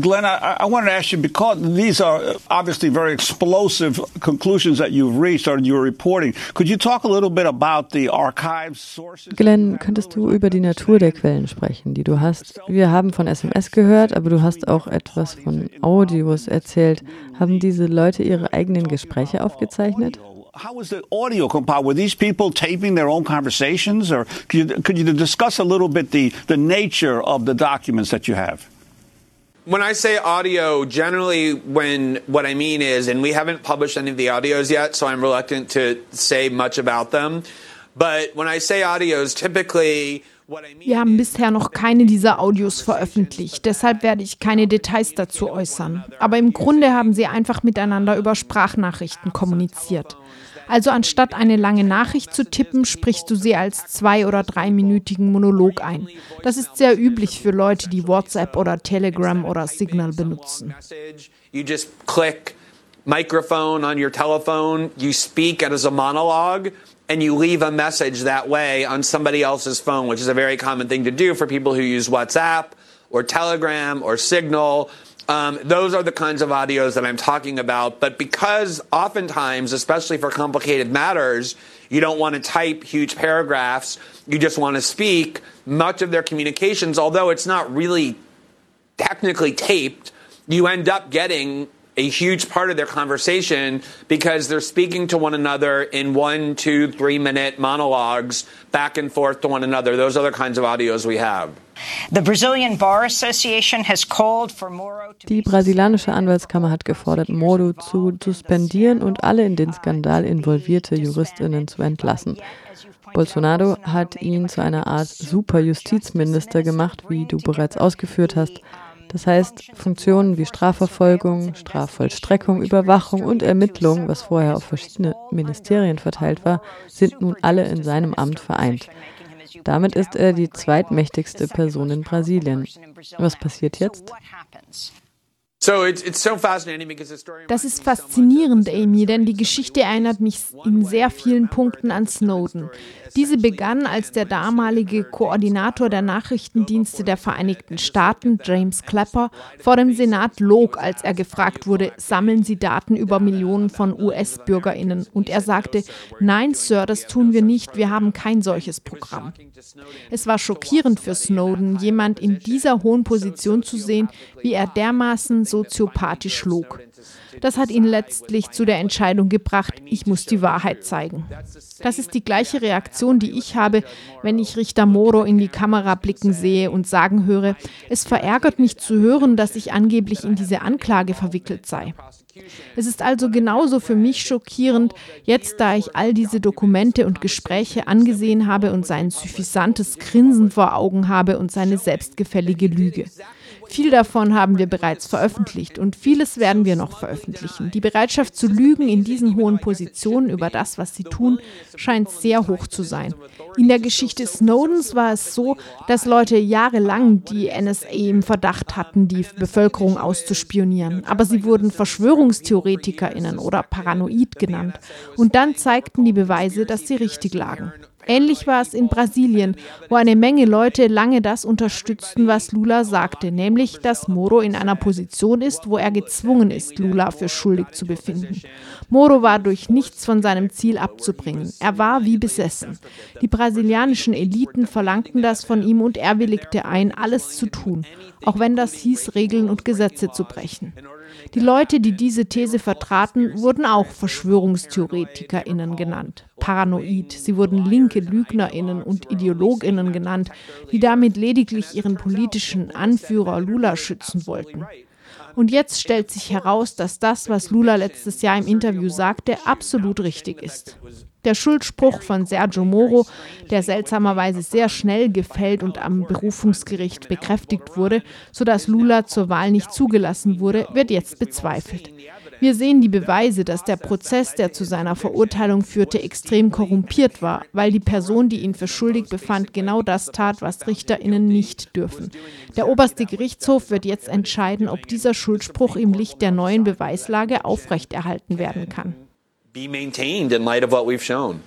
Glenn, I, I wanted to ask you because these are obviously very explosive conclusions that you've reached or you're reporting. Could you talk a little bit about the archive sources? Glenn, könntest du über die Natur der Quellen sprechen, die du hast? Wir haben von SMS gehört, aber du hast auch etwas von Audios erzählt. Haben diese Leute ihre eigenen Gespräche aufgezeichnet? How was the audio compiled? Were these people taping their own conversations, or could you, could you discuss a little bit the, the nature of the documents that you have? When I say audio, generally when what I mean is, and we haven't published any of the audios yet, so I'm reluctant to say much about them. But when I say audios, typically Wir haben bisher noch keine dieser Audios veröffentlicht, deshalb werde ich keine Details dazu äußern. Aber im Grunde haben sie einfach miteinander über Sprachnachrichten kommuniziert. Also anstatt eine lange Nachricht zu tippen, sprichst du sie als zwei- oder dreiminütigen Monolog ein. Das ist sehr üblich für Leute, die WhatsApp oder Telegram oder Signal benutzen. You just click microphone on your telephone, you speak it as a monologue. and you leave a message that way on somebody else's phone, which is a very common thing to do for people who use WhatsApp or Telegram or Signal. Um, those are the kinds of audios that I'm talking about. But because oftentimes, especially for complicated matters, you don't want to type huge paragraphs, you just want to speak, much of their communications, although it's not really technically taped, you end up getting a huge part of their conversation because they're speaking to one another in one, two, three minute monologues back and forth to one another. Those are the kinds of audios we have. The Brazilian Bar Association has called for Moro Die brasilianische Anwaltskammer hat gefordert, Moro zu suspendieren und alle in den Skandal involvierte Juristinnen zu entlassen. Bolsonaro hat ihn zu einer Art Superjustizminister gemacht, wie du bereits ausgeführt hast. Das heißt, Funktionen wie Strafverfolgung, Strafvollstreckung, Überwachung und Ermittlung, was vorher auf verschiedene Ministerien verteilt war, sind nun alle in seinem Amt vereint. Damit ist er die zweitmächtigste Person in Brasilien. Was passiert jetzt? Das ist faszinierend, Amy, denn die Geschichte erinnert mich in sehr vielen Punkten an Snowden. Diese begann, als der damalige Koordinator der Nachrichtendienste der Vereinigten Staaten, James Clapper, vor dem Senat log, als er gefragt wurde, sammeln Sie Daten über Millionen von US-Bürgerinnen? Und er sagte, nein, Sir, das tun wir nicht, wir haben kein solches Programm. Es war schockierend für Snowden, jemand in dieser hohen Position zu sehen, wie er dermaßen soziopathisch log. Das hat ihn letztlich zu der Entscheidung gebracht, ich muss die Wahrheit zeigen. Das ist die gleiche Reaktion, die ich habe, wenn ich Richter Moro in die Kamera blicken sehe und sagen höre, es verärgert mich zu hören, dass ich angeblich in diese Anklage verwickelt sei. Es ist also genauso für mich schockierend, jetzt da ich all diese Dokumente und Gespräche angesehen habe und sein suffisantes Grinsen vor Augen habe und seine selbstgefällige Lüge. Viel davon haben wir bereits veröffentlicht und vieles werden wir noch veröffentlichen. Die Bereitschaft zu lügen in diesen hohen Positionen über das, was sie tun, scheint sehr hoch zu sein. In der Geschichte Snowdens war es so, dass Leute jahrelang die NSA im Verdacht hatten, die Bevölkerung auszuspionieren. Aber sie wurden Verschwörungstheoretikerinnen oder paranoid genannt. Und dann zeigten die Beweise, dass sie richtig lagen. Ähnlich war es in Brasilien, wo eine Menge Leute lange das unterstützten, was Lula sagte, nämlich, dass Moro in einer Position ist, wo er gezwungen ist, Lula für schuldig zu befinden. Moro war durch nichts von seinem Ziel abzubringen. Er war wie besessen. Die brasilianischen Eliten verlangten das von ihm und er willigte ein, alles zu tun, auch wenn das hieß, Regeln und Gesetze zu brechen. Die Leute, die diese These vertraten, wurden auch Verschwörungstheoretikerinnen genannt, paranoid. Sie wurden linke Lügnerinnen und Ideologinnen genannt, die damit lediglich ihren politischen Anführer Lula schützen wollten. Und jetzt stellt sich heraus, dass das, was Lula letztes Jahr im Interview sagte, absolut richtig ist. Der Schuldspruch von Sergio Moro, der seltsamerweise sehr schnell gefällt und am Berufungsgericht bekräftigt wurde, sodass Lula zur Wahl nicht zugelassen wurde, wird jetzt bezweifelt. Wir sehen die Beweise, dass der Prozess, der zu seiner Verurteilung führte, extrem korrumpiert war, weil die Person, die ihn für schuldig befand, genau das tat, was Richterinnen nicht dürfen. Der oberste Gerichtshof wird jetzt entscheiden, ob dieser Schuldspruch im Licht der neuen Beweislage aufrechterhalten werden kann. be maintained in light of what we've shown.